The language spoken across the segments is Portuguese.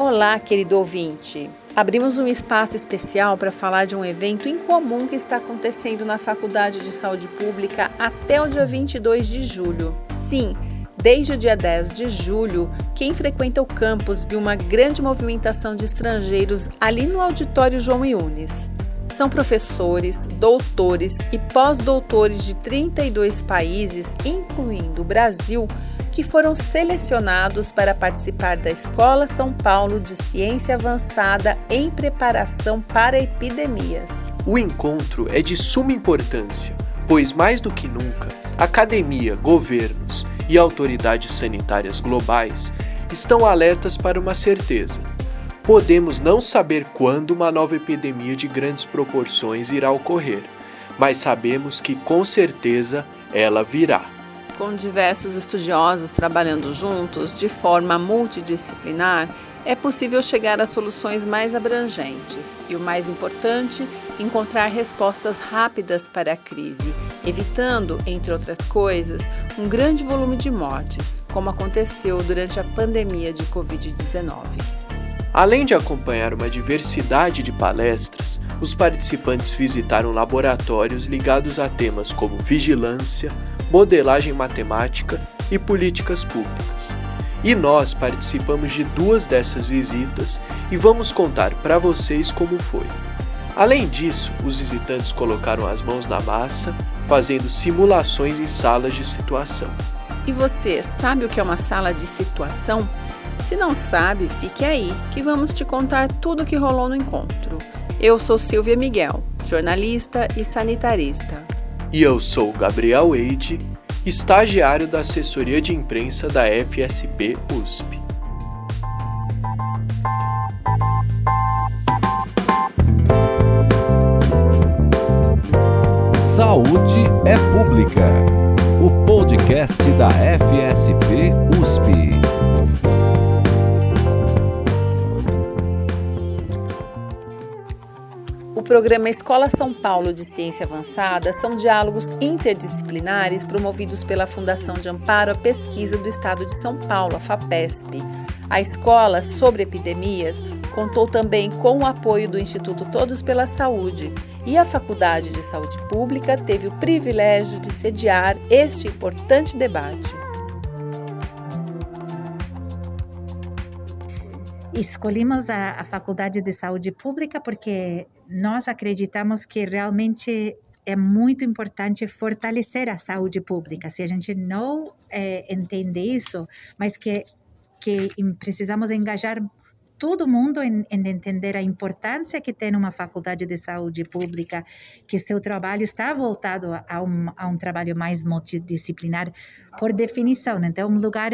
Olá, querido ouvinte. Abrimos um espaço especial para falar de um evento incomum que está acontecendo na Faculdade de Saúde Pública até o dia 22 de julho. Sim, desde o dia 10 de julho, quem frequenta o campus viu uma grande movimentação de estrangeiros ali no auditório João Yunes. São professores, doutores e pós-doutores de 32 países, incluindo o Brasil, que foram selecionados para participar da Escola São Paulo de Ciência Avançada em preparação para epidemias. O encontro é de suma importância, pois mais do que nunca, academia, governos e autoridades sanitárias globais estão alertas para uma certeza Podemos não saber quando uma nova epidemia de grandes proporções irá ocorrer, mas sabemos que com certeza ela virá. Com diversos estudiosos trabalhando juntos de forma multidisciplinar, é possível chegar a soluções mais abrangentes e, o mais importante, encontrar respostas rápidas para a crise, evitando, entre outras coisas, um grande volume de mortes, como aconteceu durante a pandemia de Covid-19. Além de acompanhar uma diversidade de palestras, os participantes visitaram laboratórios ligados a temas como vigilância, modelagem matemática e políticas públicas. E nós participamos de duas dessas visitas e vamos contar para vocês como foi. Além disso, os visitantes colocaram as mãos na massa, fazendo simulações em salas de situação. E você sabe o que é uma sala de situação? Se não sabe, fique aí, que vamos te contar tudo o que rolou no encontro. Eu sou Silvia Miguel, jornalista e sanitarista. E eu sou Gabriel Eide, estagiário da assessoria de imprensa da FSP USP. Saúde é Pública, o podcast da FSP USP. Programa Escola São Paulo de Ciência Avançada são diálogos interdisciplinares promovidos pela Fundação de Amparo à Pesquisa do Estado de São Paulo, a FAPESP. A escola sobre epidemias contou também com o apoio do Instituto Todos pela Saúde e a Faculdade de Saúde Pública teve o privilégio de sediar este importante debate. Escolhemos a, a Faculdade de Saúde Pública porque nós acreditamos que realmente é muito importante fortalecer a saúde pública. Se a gente não é, entende isso, mas que, que precisamos engajar todo mundo em, em, entender a importância que tem uma faculdade de saúde pública, que seu trabalho está voltado a um, a um trabalho mais multidisciplinar por definição. Então, um lugar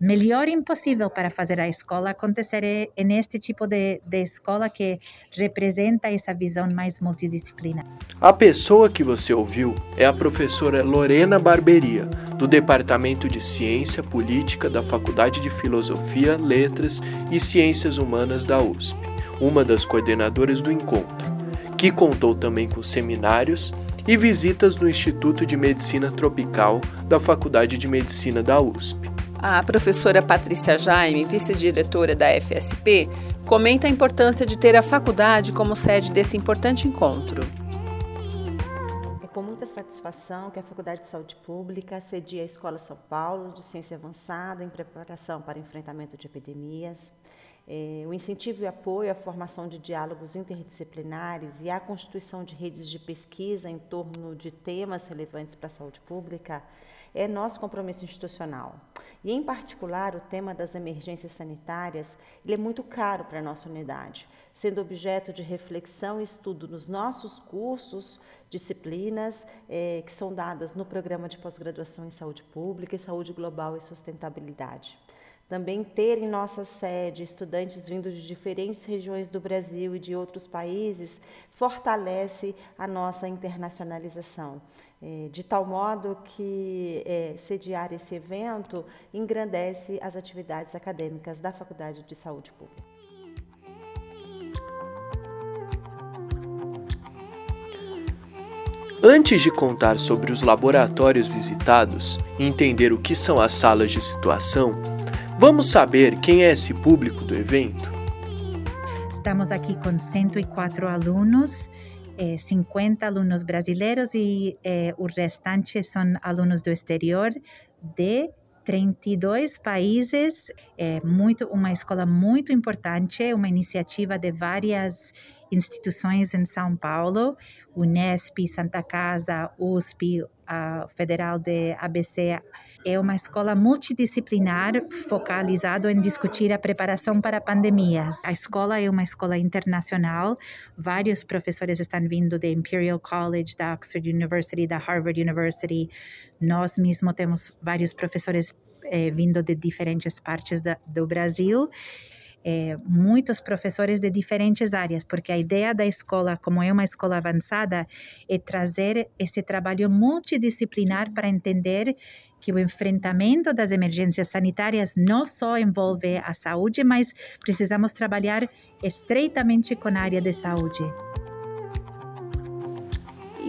melhor impossível para fazer a escola acontecer é, é neste tipo de, de escola que representa essa visão mais multidisciplinar. A pessoa que você ouviu é a professora Lorena Barberia, do Departamento de Ciência Política da Faculdade de Filosofia, Letras e Ciências Humanas da USP, uma das coordenadoras do encontro, que contou também com seminários e visitas no Instituto de Medicina Tropical da Faculdade de Medicina da USP. A professora Patrícia Jaime, vice-diretora da FSP, comenta a importância de ter a faculdade como sede desse importante encontro. É com muita satisfação que a Faculdade de Saúde Pública cedia a Escola São Paulo de Ciência Avançada em preparação para enfrentamento de epidemias. É, o incentivo e apoio à formação de diálogos interdisciplinares e à constituição de redes de pesquisa em torno de temas relevantes para a saúde pública é nosso compromisso institucional. E, em particular, o tema das emergências sanitárias ele é muito caro para a nossa unidade, sendo objeto de reflexão e estudo nos nossos cursos, disciplinas eh, que são dadas no programa de pós-graduação em saúde pública e saúde global e sustentabilidade. Também ter em nossa sede estudantes vindos de diferentes regiões do Brasil e de outros países fortalece a nossa internacionalização, é, de tal modo que é, sediar esse evento engrandece as atividades acadêmicas da Faculdade de Saúde Pública. Antes de contar sobre os laboratórios visitados e entender o que são as salas de situação, Vamos saber quem é esse público do evento? Estamos aqui com 104 alunos, 50 alunos brasileiros e o restante são alunos do exterior de 32 países, é muito uma escola muito importante, uma iniciativa de várias instituições em São Paulo, Unesp, Santa Casa, USP, a Federal de ABC. É uma escola multidisciplinar focalizada em discutir a preparação para pandemias. A escola é uma escola internacional. Vários professores estão vindo da Imperial College, da Oxford University, da Harvard University. Nós mesmos temos vários professores eh, vindo de diferentes partes da, do Brasil é, muitos professores de diferentes áreas, porque a ideia da escola, como é uma escola avançada, é trazer esse trabalho multidisciplinar para entender que o enfrentamento das emergências sanitárias não só envolve a saúde, mas precisamos trabalhar estreitamente com a área de saúde.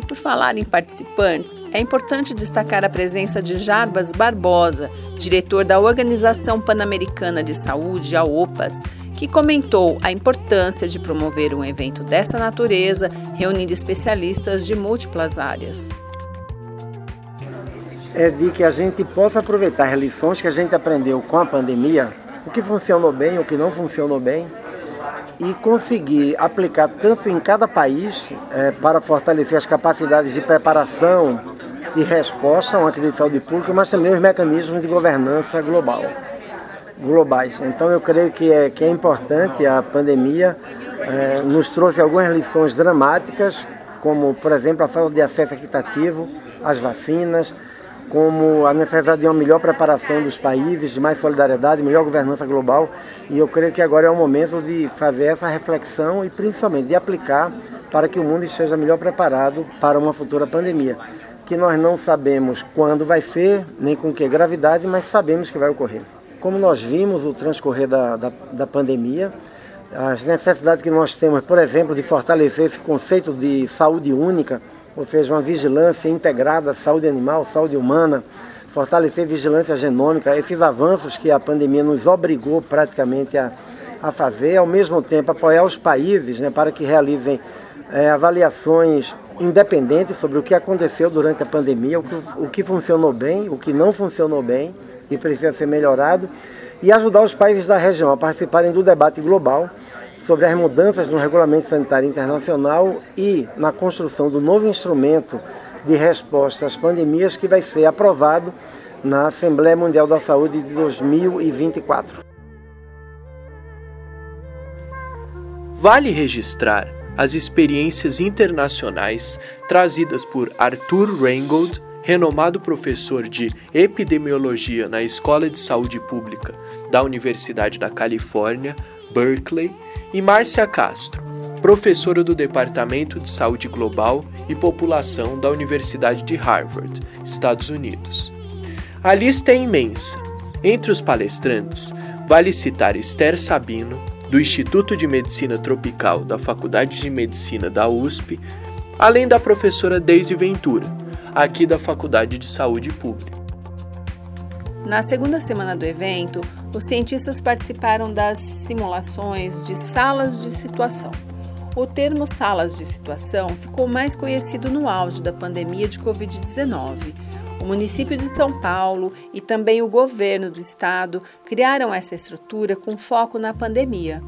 Por falar em participantes, é importante destacar a presença de Jarbas Barbosa, diretor da Organização Pan-Americana de Saúde, a OPAS, que comentou a importância de promover um evento dessa natureza, reunindo especialistas de múltiplas áreas. É de que a gente possa aproveitar as lições que a gente aprendeu com a pandemia, o que funcionou bem, o que não funcionou bem, e conseguir aplicar tanto em cada país é, para fortalecer as capacidades de preparação e resposta a uma crise de saúde pública, mas também os mecanismos de governança global, globais. Então eu creio que é, que é importante, a pandemia é, nos trouxe algumas lições dramáticas, como por exemplo a falta de acesso equitativo às vacinas, como a necessidade de uma melhor preparação dos países, de mais solidariedade, melhor governança global. E eu creio que agora é o momento de fazer essa reflexão e principalmente de aplicar para que o mundo esteja melhor preparado para uma futura pandemia. Que nós não sabemos quando vai ser, nem com que gravidade, mas sabemos que vai ocorrer. Como nós vimos o transcorrer da, da, da pandemia, as necessidades que nós temos, por exemplo, de fortalecer esse conceito de saúde única, ou seja, uma vigilância integrada, saúde animal, saúde humana, fortalecer vigilância genômica, esses avanços que a pandemia nos obrigou praticamente a, a fazer, ao mesmo tempo apoiar os países né, para que realizem é, avaliações independentes sobre o que aconteceu durante a pandemia, o que, o que funcionou bem, o que não funcionou bem e precisa ser melhorado, e ajudar os países da região a participarem do debate global sobre as mudanças no Regulamento Sanitário Internacional e na construção do novo instrumento de resposta às pandemias que vai ser aprovado na Assembleia Mundial da Saúde de 2024. Vale registrar as experiências internacionais trazidas por Arthur Reingold, renomado professor de epidemiologia na Escola de Saúde Pública da Universidade da Califórnia, Berkeley, e Márcia Castro, professora do Departamento de Saúde Global e População da Universidade de Harvard, Estados Unidos. A lista é imensa. Entre os palestrantes, vale citar Esther Sabino, do Instituto de Medicina Tropical da Faculdade de Medicina da USP, além da professora Deise Ventura, aqui da Faculdade de Saúde Pública. Na segunda semana do evento, os cientistas participaram das simulações de salas de situação. O termo salas de situação ficou mais conhecido no auge da pandemia de Covid-19. O município de São Paulo e também o governo do estado criaram essa estrutura com foco na pandemia.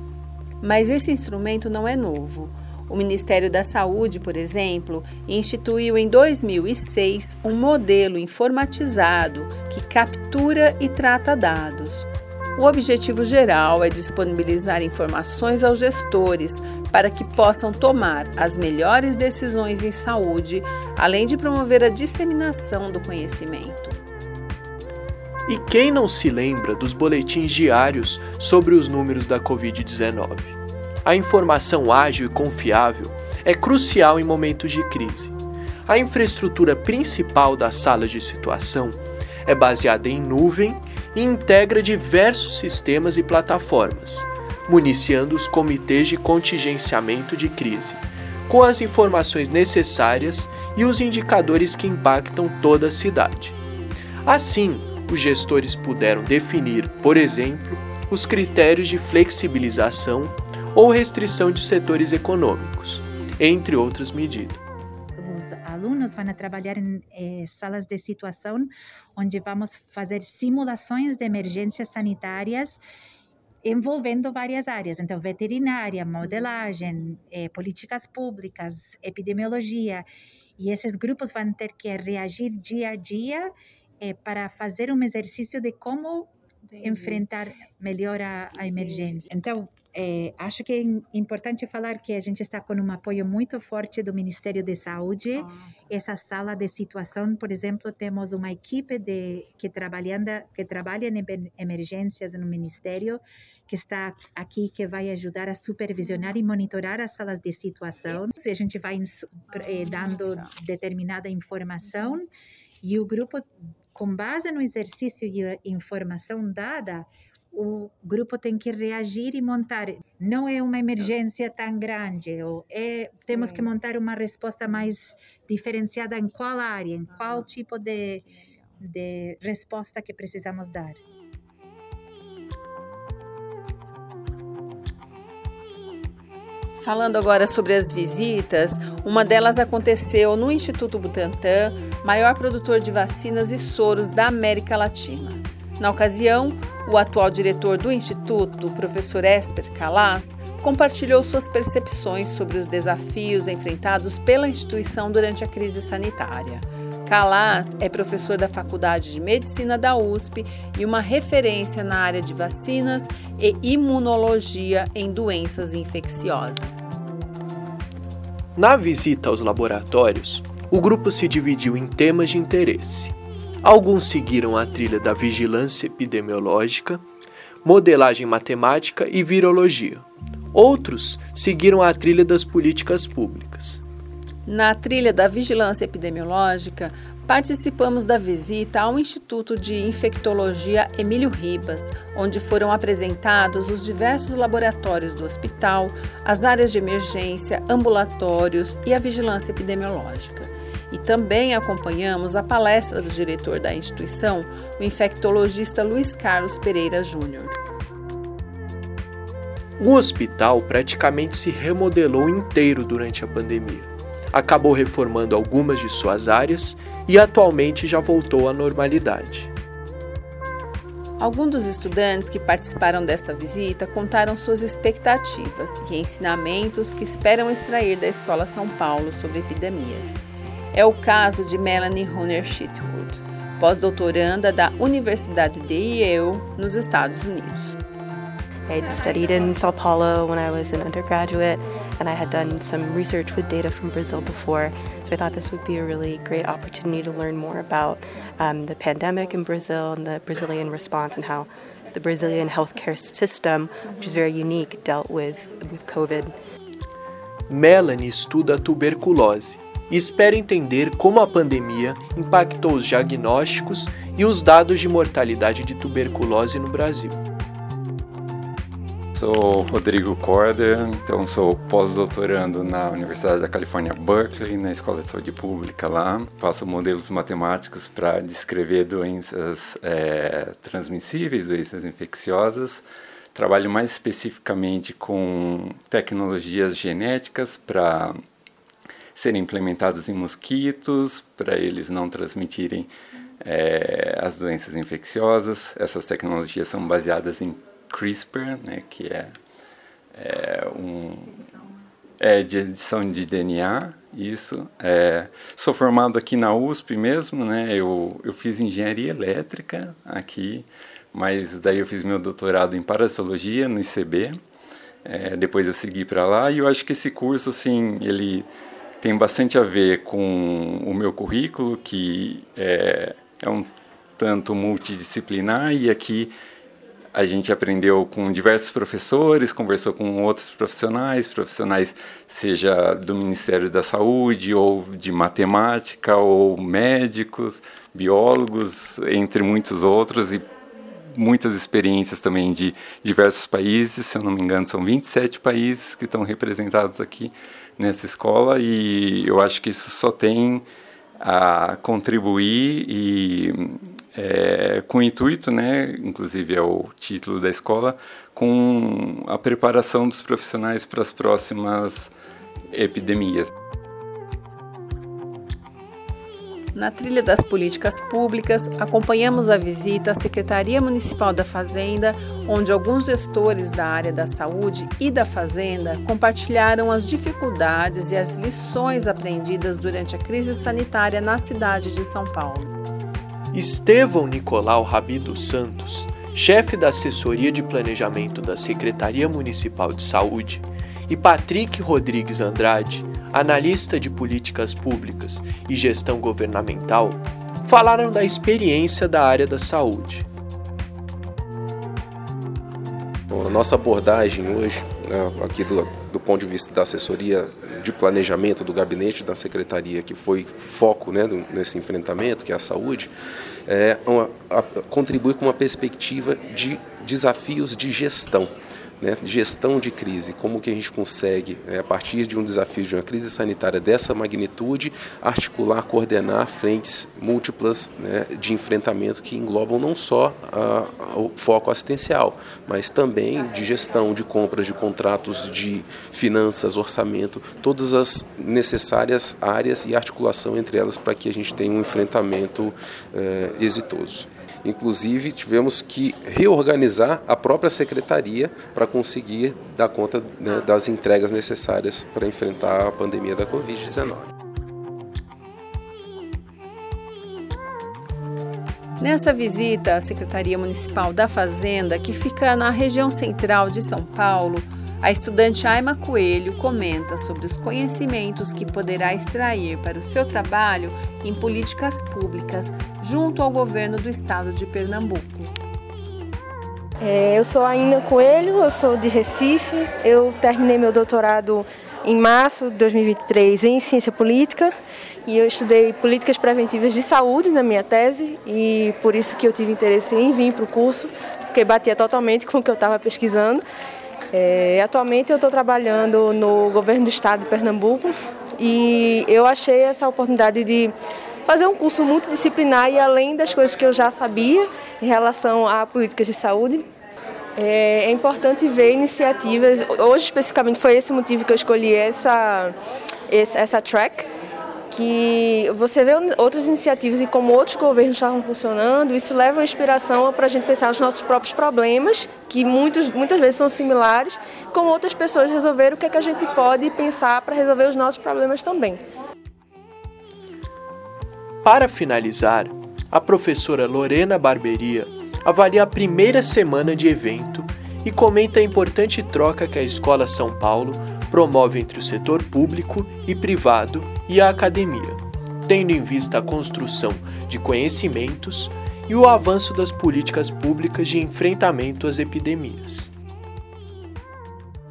Mas esse instrumento não é novo. O Ministério da Saúde, por exemplo, instituiu em 2006 um modelo informatizado que captura e trata dados. O objetivo geral é disponibilizar informações aos gestores para que possam tomar as melhores decisões em saúde, além de promover a disseminação do conhecimento. E quem não se lembra dos boletins diários sobre os números da Covid-19? A informação ágil e confiável é crucial em momentos de crise. A infraestrutura principal da sala de situação é baseada em nuvem e integra diversos sistemas e plataformas, municiando os comitês de contingenciamento de crise, com as informações necessárias e os indicadores que impactam toda a cidade. Assim, os gestores puderam definir, por exemplo, os critérios de flexibilização ou restrição de setores econômicos, entre outras medidas os alunos vão trabalhar em eh, salas de situação onde vamos fazer simulações de emergências sanitárias envolvendo várias áreas, então veterinária, modelagem, eh, políticas públicas, epidemiologia, e esses grupos vão ter que reagir dia a dia eh, para fazer um exercício de como Entendi. enfrentar melhor a, a emergência. Então, é, acho que é importante falar que a gente está com um apoio muito forte do Ministério da Saúde. Ah. Essa sala de situação, por exemplo, temos uma equipe de, que, trabalhando, que trabalha em emergências no Ministério, que está aqui, que vai ajudar a supervisionar e monitorar as salas de situação. Se a gente vai eh, dando determinada informação e o grupo, com base no exercício e informação dada, o grupo tem que reagir e montar. Não é uma emergência tão grande, ou é, temos que montar uma resposta mais diferenciada em qual área, em qual tipo de, de resposta que precisamos dar. Falando agora sobre as visitas, uma delas aconteceu no Instituto Butantan, maior produtor de vacinas e soros da América Latina. Na ocasião, o atual diretor do Instituto, o professor Esper Calas, compartilhou suas percepções sobre os desafios enfrentados pela instituição durante a crise sanitária. Calas é professor da Faculdade de Medicina da USP e uma referência na área de vacinas e imunologia em doenças infecciosas. Na visita aos laboratórios, o grupo se dividiu em temas de interesse. Alguns seguiram a trilha da vigilância epidemiológica, modelagem matemática e virologia. Outros seguiram a trilha das políticas públicas. Na trilha da vigilância epidemiológica, participamos da visita ao Instituto de Infectologia Emílio Ribas, onde foram apresentados os diversos laboratórios do hospital, as áreas de emergência, ambulatórios e a vigilância epidemiológica e também acompanhamos a palestra do diretor da instituição, o infectologista Luiz Carlos Pereira Júnior. O hospital praticamente se remodelou inteiro durante a pandemia. Acabou reformando algumas de suas áreas e atualmente já voltou à normalidade. Alguns dos estudantes que participaram desta visita contaram suas expectativas e ensinamentos que esperam extrair da Escola São Paulo sobre epidemias é o caso de Melanie Hunter Shitwood, pós-doutoranda da Universidade de Yale, nos Estados Unidos. I'd studied in Sao Paulo when I was an undergraduate, and I had done some research with data from Brazil before. So I thought this would be a really great opportunity to learn more about um, the pandemic in Brazil and the Brazilian response and how the Brazilian healthcare system, which is very unique, dealt with, with COVID. Melanie estuda tuberculose e espera entender como a pandemia impactou os diagnósticos e os dados de mortalidade de tuberculose no Brasil. Sou Rodrigo Corder, então sou pós-doutorando na Universidade da Califórnia, Berkeley, na Escola de Saúde Pública lá. Faço modelos matemáticos para descrever doenças é, transmissíveis, doenças infecciosas. Trabalho mais especificamente com tecnologias genéticas para serem implementados em mosquitos, para eles não transmitirem é, as doenças infecciosas. Essas tecnologias são baseadas em CRISPR, né, que é, é um é de edição de DNA, isso. É, sou formado aqui na USP mesmo, né? Eu, eu fiz engenharia elétrica aqui, mas daí eu fiz meu doutorado em parasitologia no ICB. É, depois eu segui para lá e eu acho que esse curso, assim, ele tem bastante a ver com o meu currículo, que é, é um tanto multidisciplinar, e aqui a gente aprendeu com diversos professores, conversou com outros profissionais, profissionais seja do Ministério da Saúde ou de matemática ou médicos, biólogos, entre muitos outros e muitas experiências também de diversos países, se eu não me engano, são 27 países que estão representados aqui nessa escola e eu acho que isso só tem a contribuir e é, com o intuito, né, inclusive é o título da escola, com a preparação dos profissionais para as próximas epidemias. Na trilha das políticas públicas, acompanhamos a visita à Secretaria Municipal da Fazenda, onde alguns gestores da área da saúde e da fazenda compartilharam as dificuldades e as lições aprendidas durante a crise sanitária na cidade de São Paulo. Estevão Nicolau Rabi dos Santos, chefe da assessoria de planejamento da Secretaria Municipal de Saúde, e Patrick Rodrigues Andrade, analista de políticas públicas e gestão governamental, falaram da experiência da área da saúde. A nossa abordagem hoje, né, aqui do, do ponto de vista da assessoria de planejamento do gabinete da secretaria, que foi foco né, nesse enfrentamento, que é a saúde, é uma, a, contribui com uma perspectiva de desafios de gestão né, gestão de crise, como que a gente consegue, né, a partir de um desafio de uma crise sanitária dessa magnitude, articular, coordenar frentes múltiplas né, de enfrentamento que englobam não só o foco assistencial, mas também de gestão, de compras, de contratos, de finanças, orçamento, todas as necessárias áreas e articulação entre elas para que a gente tenha um enfrentamento eh, exitoso. Inclusive, tivemos que reorganizar a própria secretaria para conseguir dar conta né, das entregas necessárias para enfrentar a pandemia da Covid-19. Nessa visita à Secretaria Municipal da Fazenda, que fica na região central de São Paulo, a estudante Aima Coelho comenta sobre os conhecimentos que poderá extrair para o seu trabalho em políticas públicas junto ao governo do estado de Pernambuco. É, eu sou a Aina Coelho, eu sou de Recife, eu terminei meu doutorado em março de 2023 em ciência política. E eu estudei políticas preventivas de saúde na minha tese. E por isso que eu tive interesse em vir para o curso, porque batia totalmente com o que eu estava pesquisando. É, atualmente eu estou trabalhando no governo do estado de Pernambuco. E eu achei essa oportunidade de fazer um curso multidisciplinar e além das coisas que eu já sabia em relação a políticas de saúde, é, é importante ver iniciativas. Hoje especificamente foi esse motivo que eu escolhi essa essa, track que você vê outras iniciativas e como outros governos estavam funcionando, isso leva inspiração para a gente pensar nos nossos próprios problemas, que muitos, muitas vezes são similares, como outras pessoas resolveram, o que é que a gente pode pensar para resolver os nossos problemas também. Para finalizar, a professora Lorena Barberia avalia a primeira semana de evento e comenta a importante troca que a Escola São Paulo promove entre o setor público e privado e a academia, tendo em vista a construção de conhecimentos e o avanço das políticas públicas de enfrentamento às epidemias.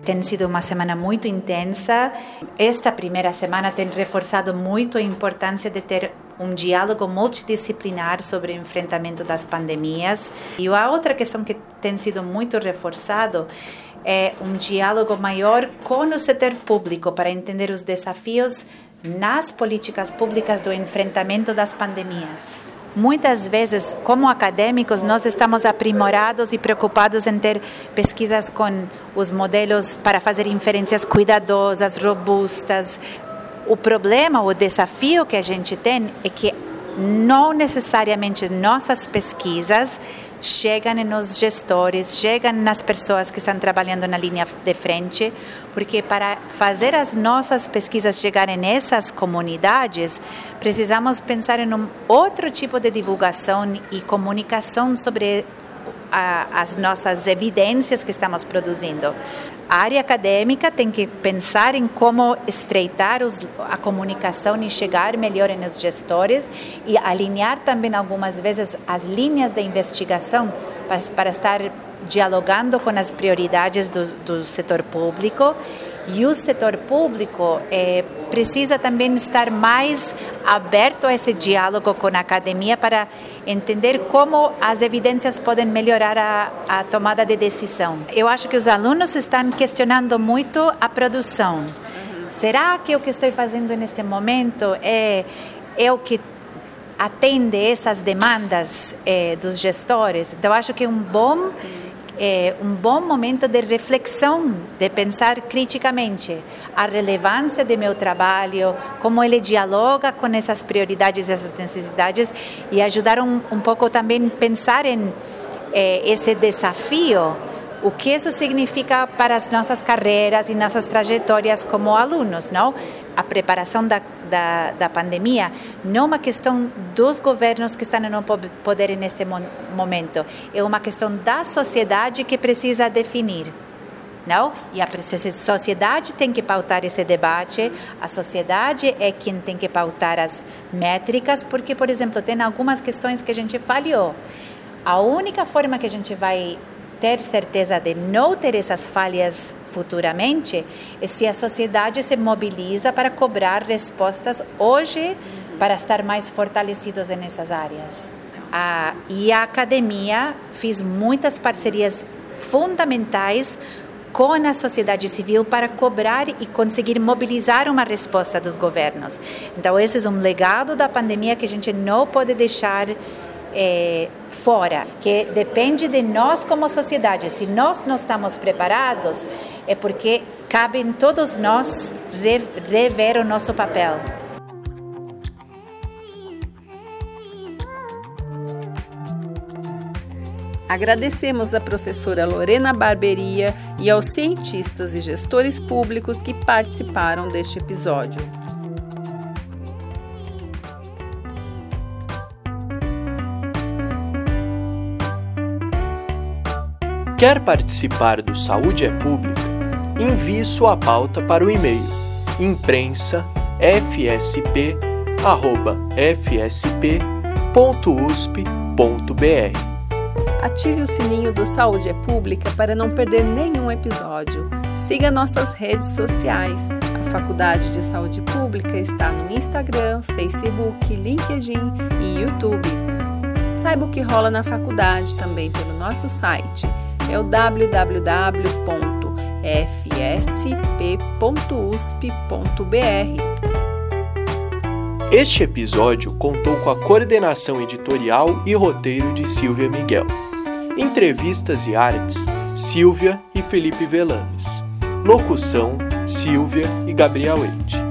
Tem sido uma semana muito intensa. Esta primeira semana tem reforçado muito a importância de ter um diálogo multidisciplinar sobre o enfrentamento das pandemias. E a outra questão que tem sido muito reforçado é um diálogo maior com o setor público para entender os desafios nas políticas públicas do enfrentamento das pandemias. Muitas vezes, como acadêmicos, nós estamos aprimorados e preocupados em ter pesquisas com os modelos para fazer inferências cuidadosas, robustas. O problema, o desafio que a gente tem é que não necessariamente nossas pesquisas chegam nos gestores, chegam nas pessoas que estão trabalhando na linha de frente, porque para fazer as nossas pesquisas chegarem nessas comunidades, precisamos pensar em um outro tipo de divulgação e comunicação sobre a, as nossas evidências que estamos produzindo. A área acadêmica tem que pensar em como estreitar os, a comunicação e chegar melhor nos gestores e alinhar também algumas vezes as linhas de investigação para, para estar dialogando com as prioridades do, do setor público e o setor público é, precisa também estar mais aberto a esse diálogo com a academia para entender como as evidências podem melhorar a, a tomada de decisão. Eu acho que os alunos estão questionando muito a produção. Será que o que estou fazendo neste momento é, é o que atende essas demandas eh, dos gestores. Então, acho que é um bom é um bom momento de reflexão, de pensar criticamente a relevância do meu trabalho, como ele dialoga com essas prioridades, essas necessidades e ajudar um, um pouco também pensar em é, esse desafio o que isso significa para as nossas carreiras e nossas trajetórias como alunos, não? A preparação da, da, da pandemia não é uma questão dos governos que estão no poder neste momento, é uma questão da sociedade que precisa definir. Não? E a sociedade tem que pautar esse debate, a sociedade é quem tem que pautar as métricas, porque, por exemplo, tem algumas questões que a gente falhou. A única forma que a gente vai ter certeza de não ter essas falhas futuramente é se a sociedade se mobiliza para cobrar respostas hoje para estar mais fortalecidos nessas áreas. E a academia fez muitas parcerias fundamentais com a sociedade civil para cobrar e conseguir mobilizar uma resposta dos governos. Então, esse é um legado da pandemia que a gente não pode deixar é, fora, que depende de nós como sociedade. Se nós não estamos preparados, é porque cabe em todos nós rever o nosso papel. Agradecemos à professora Lorena Barberia e aos cientistas e gestores públicos que participaram deste episódio. Quer participar do Saúde é Pública? Envie sua pauta para o e-mail imprensa.fsp.fsp.usp.br. Ative o sininho do Saúde é Pública para não perder nenhum episódio. Siga nossas redes sociais. A Faculdade de Saúde Pública está no Instagram, Facebook, LinkedIn e YouTube. Saiba o que rola na faculdade também pelo nosso site é o www.fsp.usp.br. Este episódio contou com a coordenação editorial e roteiro de Silvia Miguel. Entrevistas e artes: Silvia e Felipe Velames. Locução: Silvia e Gabriel Eide.